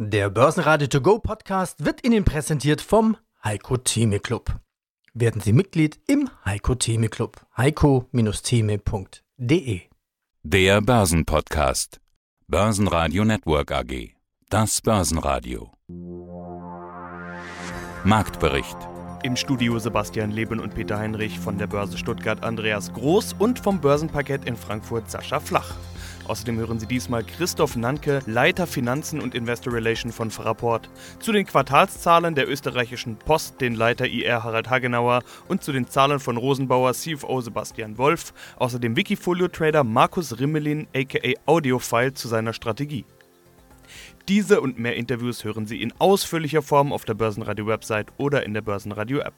Der Börsenradio To Go Podcast wird Ihnen präsentiert vom Heiko Theme Club. Werden Sie Mitglied im Heiko Theme Club. heiko-theme.de Der Börsenpodcast. Börsenradio Network AG. Das Börsenradio. Marktbericht. Im Studio Sebastian Leben und Peter Heinrich von der Börse Stuttgart Andreas Groß und vom Börsenparkett in Frankfurt Sascha Flach. Außerdem hören Sie diesmal Christoph Nanke, Leiter Finanzen und Investor Relation von Fraport, zu den Quartalszahlen der österreichischen Post den Leiter IR Harald Hagenauer und zu den Zahlen von Rosenbauer CFO Sebastian Wolf, außerdem Wikifolio-Trader Markus Rimmelin aka Audiofile zu seiner Strategie. Diese und mehr Interviews hören Sie in ausführlicher Form auf der Börsenradio-Website oder in der Börsenradio-App.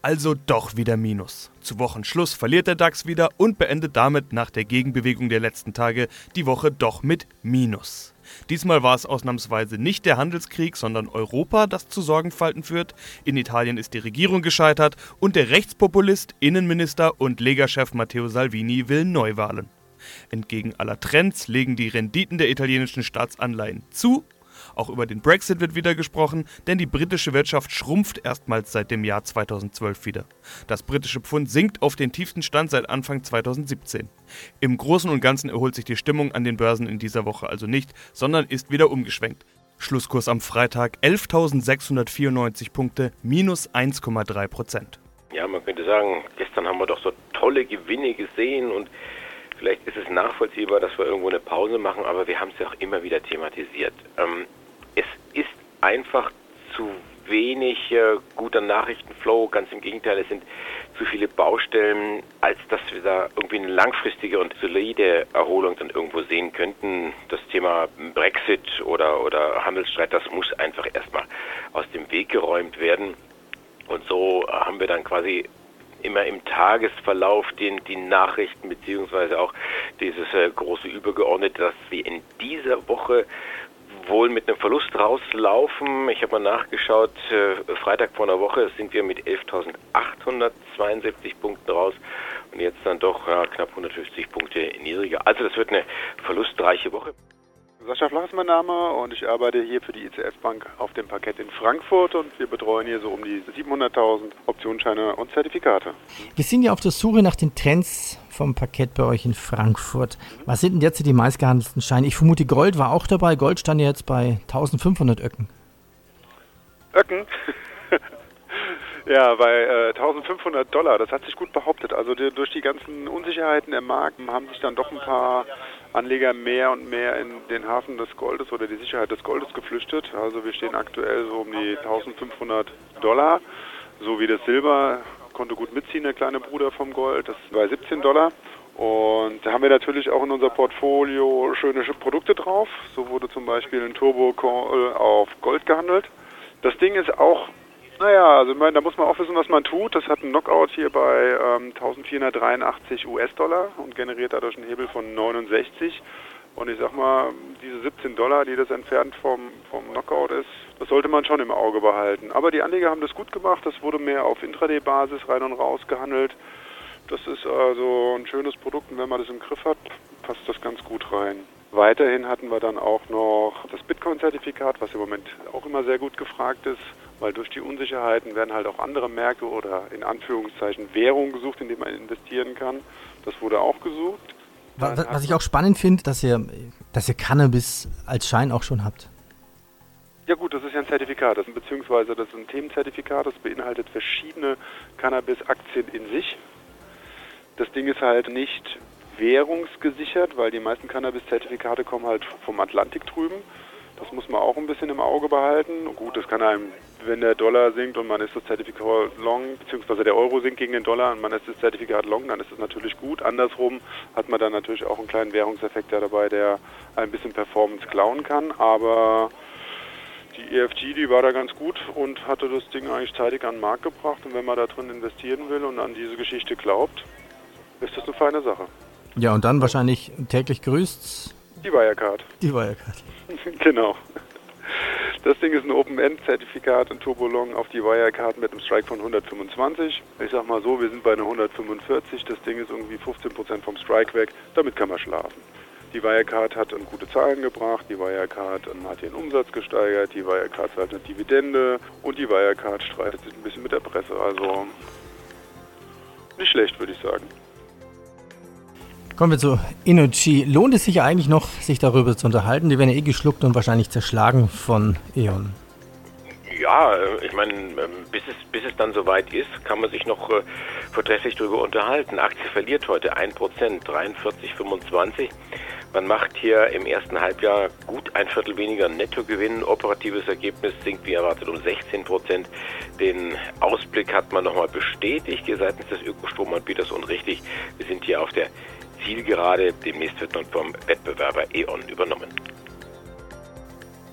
Also doch wieder Minus. Zu Wochenschluss verliert der DAX wieder und beendet damit nach der Gegenbewegung der letzten Tage die Woche doch mit Minus. Diesmal war es ausnahmsweise nicht der Handelskrieg, sondern Europa, das zu Sorgenfalten führt. In Italien ist die Regierung gescheitert und der Rechtspopulist, Innenminister und Lega-Chef Matteo Salvini will Neuwahlen. Entgegen aller Trends legen die Renditen der italienischen Staatsanleihen zu auch über den Brexit wird wieder gesprochen, denn die britische Wirtschaft schrumpft erstmals seit dem Jahr 2012 wieder. Das britische Pfund sinkt auf den tiefsten Stand seit Anfang 2017. Im Großen und Ganzen erholt sich die Stimmung an den Börsen in dieser Woche also nicht, sondern ist wieder umgeschwenkt. Schlusskurs am Freitag 11.694 Punkte, minus 1,3 Prozent. Ja, man könnte sagen, gestern haben wir doch so tolle Gewinne gesehen und vielleicht ist es nachvollziehbar, dass wir irgendwo eine Pause machen, aber wir haben es ja auch immer wieder thematisiert. Ähm, es ist einfach zu wenig äh, guter Nachrichtenflow. Ganz im Gegenteil, es sind zu viele Baustellen, als dass wir da irgendwie eine langfristige und solide Erholung dann irgendwo sehen könnten. Das Thema Brexit oder, oder Handelsstreit, das muss einfach erstmal aus dem Weg geräumt werden. Und so haben wir dann quasi immer im Tagesverlauf den, die Nachrichten beziehungsweise auch dieses äh, große Übergeordnete, dass wir in dieser Woche wohl mit einem Verlust rauslaufen. Ich habe mal nachgeschaut, äh, Freitag vor einer Woche sind wir mit 11.872 Punkten raus und jetzt dann doch ja, knapp 150 Punkte niedriger. Also das wird eine verlustreiche Woche. Sascha Flach ist mein Name und ich arbeite hier für die ICF Bank auf dem Parkett in Frankfurt und wir betreuen hier so um die 700.000 Optionsscheine und Zertifikate. Wir sind ja auf der Suche nach den Trends vom Parkett bei euch in Frankfurt. Was sind denn jetzt die meistgehandelten Scheine? Ich vermute, Gold war auch dabei. Gold stand jetzt bei 1500 Öcken. Öcken? Ja, bei äh, 1500 Dollar, das hat sich gut behauptet. Also die, durch die ganzen Unsicherheiten im Markt haben sich dann doch ein paar Anleger mehr und mehr in den Hafen des Goldes oder die Sicherheit des Goldes geflüchtet. Also wir stehen aktuell so um die 1500 Dollar, so wie das Silber konnte gut mitziehen, der kleine Bruder vom Gold, das war 17 Dollar. Und da haben wir natürlich auch in unser Portfolio schöne Produkte drauf. So wurde zum Beispiel ein Turbo auf Gold gehandelt. Das Ding ist auch naja, also ich meine, da muss man auch wissen, was man tut. Das hat einen Knockout hier bei ähm, 1483 US-Dollar und generiert dadurch einen Hebel von 69. Und ich sag mal, diese 17 Dollar, die das entfernt vom, vom Knockout ist, das sollte man schon im Auge behalten. Aber die Anleger haben das gut gemacht. Das wurde mehr auf Intraday-Basis rein und raus gehandelt. Das ist also ein schönes Produkt und wenn man das im Griff hat, passt das ganz gut rein. Weiterhin hatten wir dann auch noch das Bitcoin-Zertifikat, was im Moment auch immer sehr gut gefragt ist weil durch die Unsicherheiten werden halt auch andere Märkte oder in Anführungszeichen Währungen gesucht, in die man investieren kann. Das wurde auch gesucht. Was, was ich auch spannend finde, dass ihr, dass ihr Cannabis als Schein auch schon habt. Ja gut, das ist ja ein Zertifikat, das, beziehungsweise das ist ein Themenzertifikat, das beinhaltet verschiedene Cannabis-Aktien in sich. Das Ding ist halt nicht währungsgesichert, weil die meisten Cannabis-Zertifikate kommen halt vom Atlantik drüben. Das muss man auch ein bisschen im Auge behalten. Gut, das kann einem, wenn der Dollar sinkt und man ist das Zertifikat long, beziehungsweise der Euro sinkt gegen den Dollar und man ist das Zertifikat long, dann ist das natürlich gut. Andersrum hat man dann natürlich auch einen kleinen Währungseffekt dabei, der ein bisschen Performance klauen kann. Aber die EFG, die war da ganz gut und hatte das Ding eigentlich zeitig an den Markt gebracht. Und wenn man da drin investieren will und an diese Geschichte glaubt, ist das eine feine Sache. Ja, und dann wahrscheinlich täglich grüßt. Die Wirecard. Die Wirecard. genau. Das Ding ist ein Open-End-Zertifikat, ein Turbolong auf die Wirecard mit einem Strike von 125. Ich sag mal so, wir sind bei einer 145. Das Ding ist irgendwie 15% vom Strike weg. Damit kann man schlafen. Die Wirecard hat gute Zahlen gebracht, die Wirecard hat ihren Umsatz gesteigert, die Wirecard zahlt eine Dividende und die Wirecard streitet sich ein bisschen mit der Presse. Also nicht schlecht, würde ich sagen. Kommen wir zu Innochi. Lohnt es sich eigentlich noch, sich darüber zu unterhalten? Die werden ja eh geschluckt und wahrscheinlich zerschlagen von E.ON. Ja, äh, ich meine, ähm, bis es, bis es dann soweit ist, kann man sich noch äh, vortrefflich darüber unterhalten. Aktie verliert heute 1%, 43,25. Man macht hier im ersten Halbjahr gut ein Viertel weniger Nettogewinn. Operatives Ergebnis sinkt wie erwartet um 16 Prozent. Den Ausblick hat man nochmal bestätigt seitens des Ökostromanbieters und richtig, wir sind hier auf der Zielgerade. Demnächst wird nun vom Wettbewerber E.ON übernommen.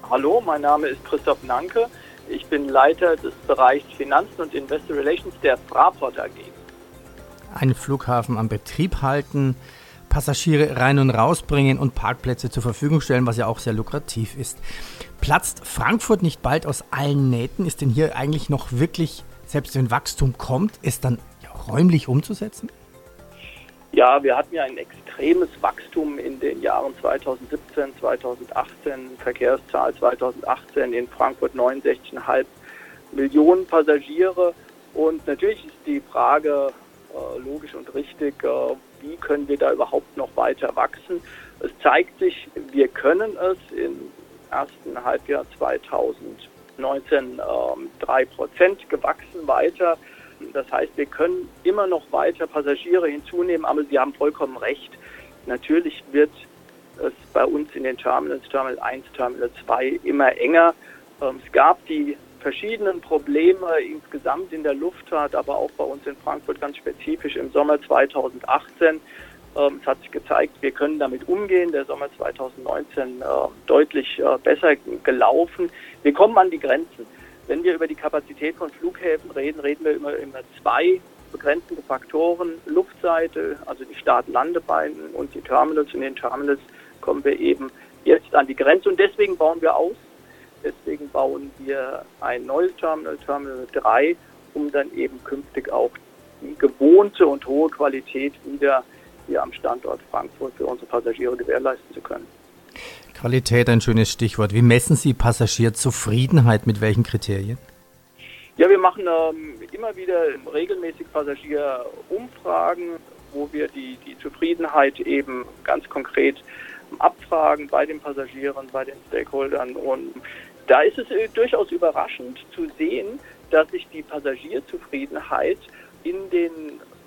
Hallo, mein Name ist Christoph Nanke. Ich bin Leiter des Bereichs Finanzen und Investor Relations der Fraport AG. Einen Flughafen am Betrieb halten, Passagiere rein und rausbringen und Parkplätze zur Verfügung stellen, was ja auch sehr lukrativ ist. Platzt Frankfurt nicht bald aus allen Nähten? Ist denn hier eigentlich noch wirklich, selbst wenn Wachstum kommt, es dann räumlich umzusetzen? Ja, wir hatten ja ein extremes Wachstum in den Jahren 2017, 2018, Verkehrszahl 2018 in Frankfurt 69,5 Millionen Passagiere. Und natürlich ist die Frage äh, logisch und richtig, äh, wie können wir da überhaupt noch weiter wachsen. Es zeigt sich, wir können es im ersten Halbjahr 2019 ähm, drei Prozent gewachsen weiter. Das heißt, wir können immer noch weiter Passagiere hinzunehmen, aber Sie haben vollkommen recht. Natürlich wird es bei uns in den Terminals, Terminal 1, Terminal 2, immer enger. Ähm, es gab die verschiedenen Probleme insgesamt in der Luftfahrt, aber auch bei uns in Frankfurt ganz spezifisch im Sommer 2018. Ähm, es hat sich gezeigt, wir können damit umgehen. Der Sommer 2019 äh, deutlich äh, besser gelaufen. Wir kommen an die Grenzen. Wenn wir über die Kapazität von Flughäfen reden, reden wir immer über zwei begrenzende Faktoren. Luftseite, also die Start-Landebeine und die Terminals. In den Terminals kommen wir eben jetzt an die Grenze und deswegen bauen wir aus. Deswegen bauen wir ein neues Terminal, Terminal 3, um dann eben künftig auch die gewohnte und hohe Qualität wieder hier am Standort Frankfurt für unsere Passagiere gewährleisten zu können. Qualität, ein schönes Stichwort. Wie messen Sie Passagierzufriedenheit? Mit welchen Kriterien? Ja, wir machen ähm, immer wieder regelmäßig Passagierumfragen, wo wir die, die Zufriedenheit eben ganz konkret abfragen bei den Passagieren, bei den Stakeholdern. Und da ist es äh, durchaus überraschend zu sehen, dass sich die Passagierzufriedenheit in den,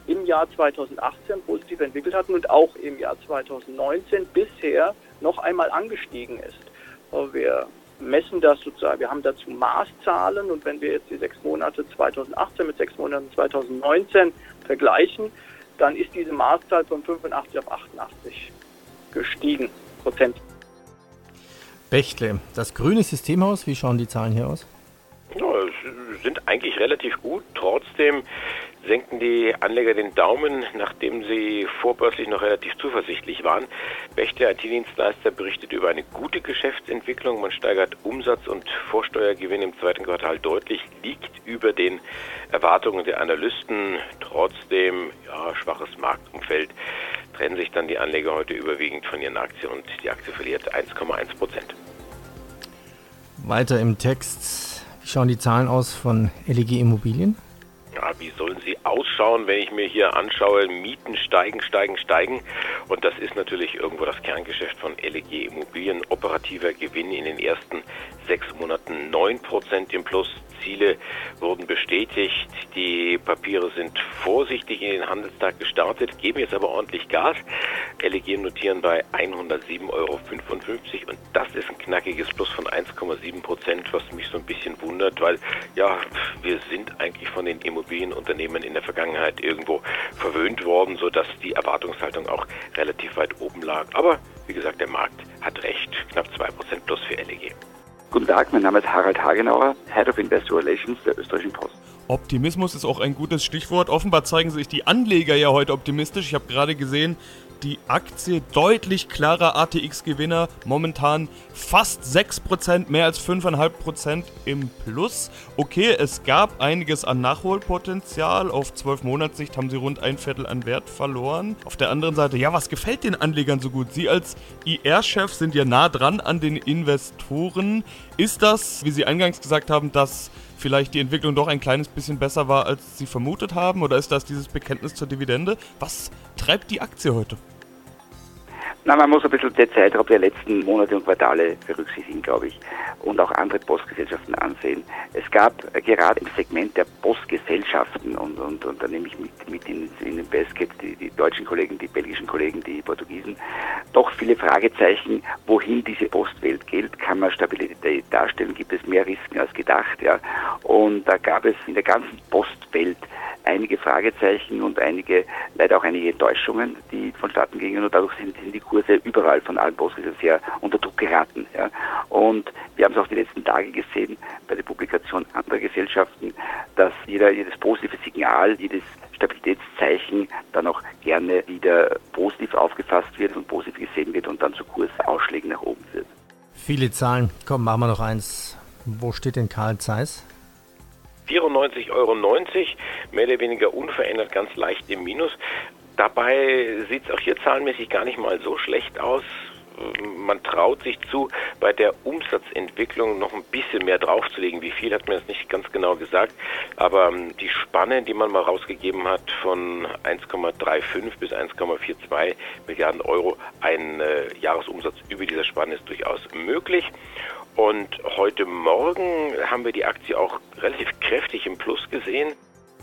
im Jahr 2018 positiv entwickelt hat und auch im Jahr 2019 bisher noch einmal angestiegen ist. Wir messen das sozusagen, wir haben dazu Maßzahlen und wenn wir jetzt die sechs Monate 2018 mit sechs Monaten 2019 vergleichen, dann ist diese Maßzahl von 85 auf 88 gestiegen Prozent. Bechtle, das grüne Systemhaus, wie schauen die Zahlen hier aus? Ja, sind eigentlich relativ gut. Trotzdem senken die Anleger den Daumen, nachdem sie vorbörslich noch relativ zuversichtlich waren. Bechtle IT-Dienstleister berichtet über eine gute Geschäftsentwicklung. Man steigert Umsatz und Vorsteuergewinn im zweiten Quartal deutlich, liegt über den Erwartungen der Analysten. Trotzdem, ja, schwaches Marktumfeld trennen sich dann die Anleger heute überwiegend von ihren Aktien und die Aktie verliert 1,1 Prozent. Weiter im Text. Wie schauen die Zahlen aus von LEG Immobilien? Wie sollen sie ausschauen, wenn ich mir hier anschaue, Mieten steigen, steigen, steigen. Und das ist natürlich irgendwo das Kerngeschäft von LEG Immobilien. Operativer Gewinn in den ersten sechs Monaten 9% im Plus, Ziele wurden bestätigt. Die Papiere sind vorsichtig in den Handelstag gestartet, geben jetzt aber ordentlich Gas. LEG notieren bei 107,55 Euro und das ist ein knackiges Plus von 1,7 Prozent, was mich so ein bisschen wundert, weil ja, wir sind eigentlich von den Immobilienunternehmen in der Vergangenheit irgendwo verwöhnt worden, sodass die Erwartungshaltung auch relativ weit oben lag. Aber wie gesagt, der Markt hat recht, knapp 2 Prozent plus für LEG. Guten Tag, mein Name ist Harald Hagenauer, Head of Investor Relations der Österreichischen Post. Optimismus ist auch ein gutes Stichwort. Offenbar zeigen sich die Anleger ja heute optimistisch. Ich habe gerade gesehen, die Aktie deutlich klarer ATX-Gewinner, momentan fast 6%, mehr als 5,5% im Plus. Okay, es gab einiges an Nachholpotenzial. Auf 12 Monatssicht haben sie rund ein Viertel an Wert verloren. Auf der anderen Seite, ja, was gefällt den Anlegern so gut? Sie als IR-Chef sind ja nah dran an den Investoren. Ist das, wie Sie eingangs gesagt haben, dass vielleicht die Entwicklung doch ein kleines bisschen besser war, als Sie vermutet haben? Oder ist das dieses Bekenntnis zur Dividende? Was treibt die Aktie heute? Na, man muss ein bisschen den Zeitraum der letzten Monate und Quartale berücksichtigen, glaube ich, und auch andere Postgesellschaften ansehen. Es gab äh, gerade im Segment der Postgesellschaften, und, und, und da nehme ich mit, mit in, in den Basket die, die deutschen Kollegen, die belgischen Kollegen, die Portugiesen, doch viele Fragezeichen, wohin diese Postwelt geht. Kann man Stabilität darstellen? Gibt es mehr Risiken als gedacht? Ja? Und da gab es in der ganzen Postwelt einige Fragezeichen und einige, leider auch einige Enttäuschungen, die vonstatten gingen und dadurch sind, sind die Kurse überall von allen Börsen sehr unter Druck geraten. Ja. Und wir haben es auch die letzten Tage gesehen bei der Publikation anderer Gesellschaften, dass jeder, jedes positive Signal, jedes Stabilitätszeichen dann auch gerne wieder positiv aufgefasst wird und positiv gesehen wird und dann zu Kursausschlägen nach oben führt. Viele Zahlen. Komm, machen wir noch eins. Wo steht denn Karl Zeiss? 94,90 Euro, mehr oder weniger unverändert, ganz leicht im Minus. Dabei sieht es auch hier zahlenmäßig gar nicht mal so schlecht aus. Man traut sich zu, bei der Umsatzentwicklung noch ein bisschen mehr draufzulegen. Wie viel hat mir das nicht ganz genau gesagt. Aber ähm, die Spanne, die man mal rausgegeben hat, von 1,35 bis 1,42 Milliarden Euro, ein äh, Jahresumsatz über dieser Spanne ist durchaus möglich. Und heute Morgen haben wir die Aktie auch relativ kräftig im Plus gesehen.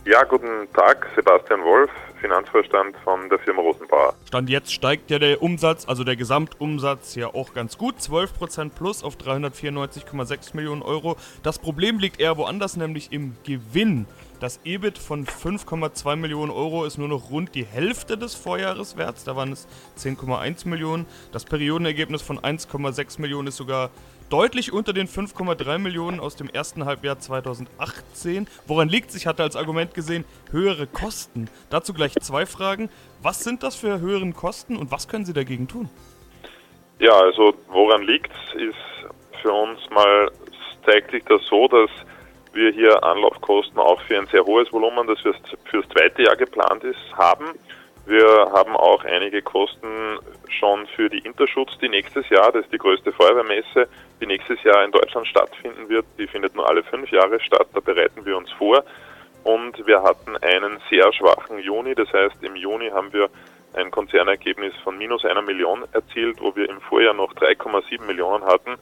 Ja, guten Tag, Sebastian Wolf, Finanzvorstand von der Firma Rosenbauer. Stand jetzt steigt ja der Umsatz, also der Gesamtumsatz ja auch ganz gut, 12% plus auf 394,6 Millionen Euro. Das Problem liegt eher woanders, nämlich im Gewinn. Das EBIT von 5,2 Millionen Euro ist nur noch rund die Hälfte des Vorjahreswerts, da waren es 10,1 Millionen. Das Periodenergebnis von 1,6 Millionen ist sogar deutlich unter den 5,3 Millionen aus dem ersten Halbjahr 2018. Woran liegt es? Ich hatte als Argument gesehen, höhere Kosten. Dazu gleich zwei Fragen. Was sind das für höheren Kosten und was können Sie dagegen tun? Ja, also woran liegt es, ist für uns mal, zeigt sich das so, dass wir hier Anlaufkosten auch für ein sehr hohes Volumen, das fürs, fürs zweite Jahr geplant ist, haben. Wir haben auch einige Kosten schon für die Interschutz, die nächstes Jahr, das ist die größte Feuerwehrmesse, die nächstes Jahr in Deutschland stattfinden wird. Die findet nur alle fünf Jahre statt, da bereiten wir uns vor. Und wir hatten einen sehr schwachen Juni, das heißt im Juni haben wir ein Konzernergebnis von minus einer Million erzielt, wo wir im Vorjahr noch 3,7 Millionen hatten.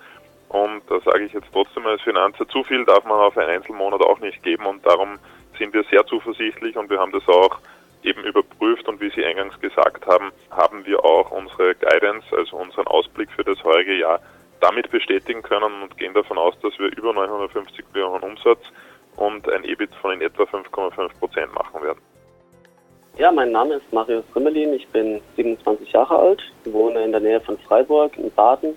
Und da sage ich jetzt trotzdem als Finanzer, zu viel darf man auf einen Einzelmonat auch nicht geben und darum sind wir sehr zuversichtlich und wir haben das auch eben überprüft und wie Sie eingangs gesagt haben, haben wir auch unsere Guidance, also unseren Ausblick für das heurige Jahr damit bestätigen können und gehen davon aus, dass wir über 950 Millionen Umsatz und ein EBIT von in etwa 5,5 Prozent machen werden. Ja, mein Name ist Marius Rümmelin, ich bin 27 Jahre alt, wohne in der Nähe von Freiburg in Baden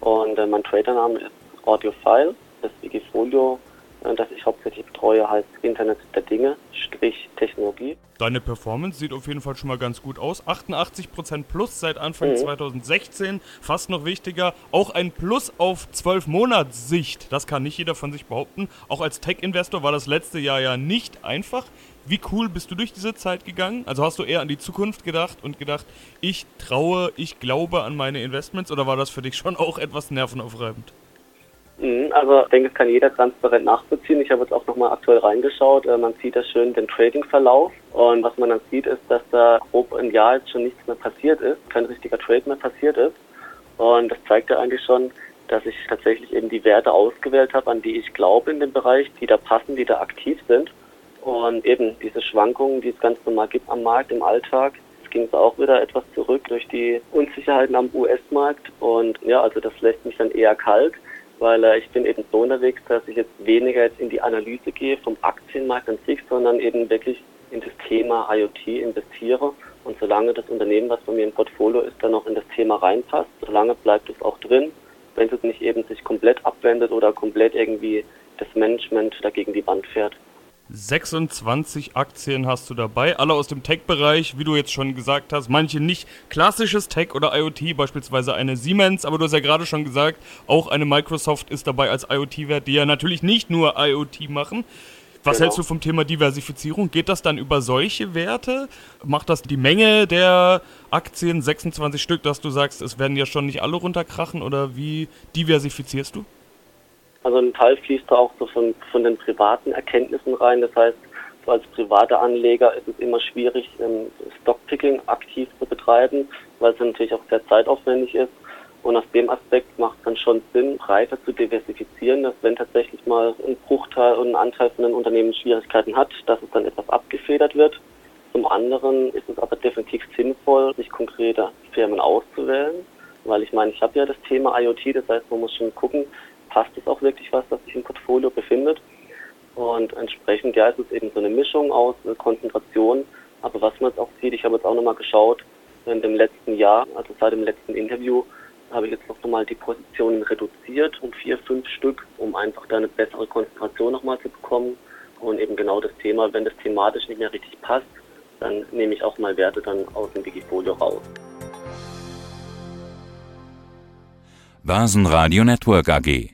und äh, mein Tradername ist Audiophile, das Wikifolio das ich hauptsächlich betreue, heißt Internet der Dinge, Strich Technologie. Deine Performance sieht auf jeden Fall schon mal ganz gut aus. 88% plus seit Anfang mhm. 2016. Fast noch wichtiger, auch ein Plus auf 12 Monats Sicht. Das kann nicht jeder von sich behaupten. Auch als Tech-Investor war das letzte Jahr ja nicht einfach. Wie cool bist du durch diese Zeit gegangen? Also hast du eher an die Zukunft gedacht und gedacht, ich traue, ich glaube an meine Investments oder war das für dich schon auch etwas nervenaufreibend? Mhm, also ich denke, es kann jeder transparent nachvollziehen. Ich habe jetzt auch nochmal aktuell reingeschaut. Äh, man sieht da schön den Trading-Verlauf. Und was man dann sieht, ist, dass da grob ein Jahr jetzt schon nichts mehr passiert ist, kein richtiger Trade mehr passiert ist. Und das zeigt ja eigentlich schon, dass ich tatsächlich eben die Werte ausgewählt habe, an die ich glaube in dem Bereich, die da passen, die da aktiv sind. Und eben diese Schwankungen, die es ganz normal gibt am Markt, im Alltag, jetzt ging es auch wieder etwas zurück durch die Unsicherheiten am US-Markt. Und ja, also das lässt mich dann eher kalt weil äh, ich bin eben so unterwegs, dass ich jetzt weniger jetzt in die Analyse gehe vom Aktienmarkt an sich, sondern eben wirklich in das Thema IoT investiere. Und solange das Unternehmen, was bei mir im Portfolio ist, dann noch in das Thema reinpasst, solange bleibt es auch drin. Wenn es nicht eben sich komplett abwendet oder komplett irgendwie das Management dagegen die Wand fährt. 26 Aktien hast du dabei, alle aus dem Tech-Bereich, wie du jetzt schon gesagt hast. Manche nicht klassisches Tech oder IoT, beispielsweise eine Siemens, aber du hast ja gerade schon gesagt, auch eine Microsoft ist dabei als IoT-Wert, die ja natürlich nicht nur IoT machen. Was genau. hältst du vom Thema Diversifizierung? Geht das dann über solche Werte? Macht das die Menge der Aktien, 26 Stück, dass du sagst, es werden ja schon nicht alle runterkrachen oder wie diversifizierst du? Also ein Teil fließt da auch so von, von den privaten Erkenntnissen rein. Das heißt, so als privater Anleger ist es immer schwierig, ähm, Stockpicking aktiv zu betreiben, weil es natürlich auch sehr zeitaufwendig ist. Und aus dem Aspekt macht es dann schon Sinn, breiter zu diversifizieren, dass wenn tatsächlich mal ein Bruchteil und ein Anteil von einem Unternehmen Schwierigkeiten hat, dass es dann etwas abgefedert wird. Zum anderen ist es aber definitiv sinnvoll, sich konkrete Firmen auszuwählen, weil ich meine, ich habe ja das Thema IoT, das heißt, man muss schon gucken, passt es auch wirklich was, das sich im Portfolio befindet. Und entsprechend, ja, ist es eben so eine Mischung aus äh, Konzentration. Aber was man jetzt auch sieht, ich habe jetzt auch nochmal geschaut, in dem letzten Jahr, also seit dem letzten Interview, habe ich jetzt noch nochmal die Positionen reduziert um vier, fünf Stück, um einfach da eine bessere Konzentration nochmal zu bekommen. Und eben genau das Thema, wenn das thematisch nicht mehr richtig passt, dann nehme ich auch mal Werte dann aus dem Wikifolio raus. Börsenradio Network AG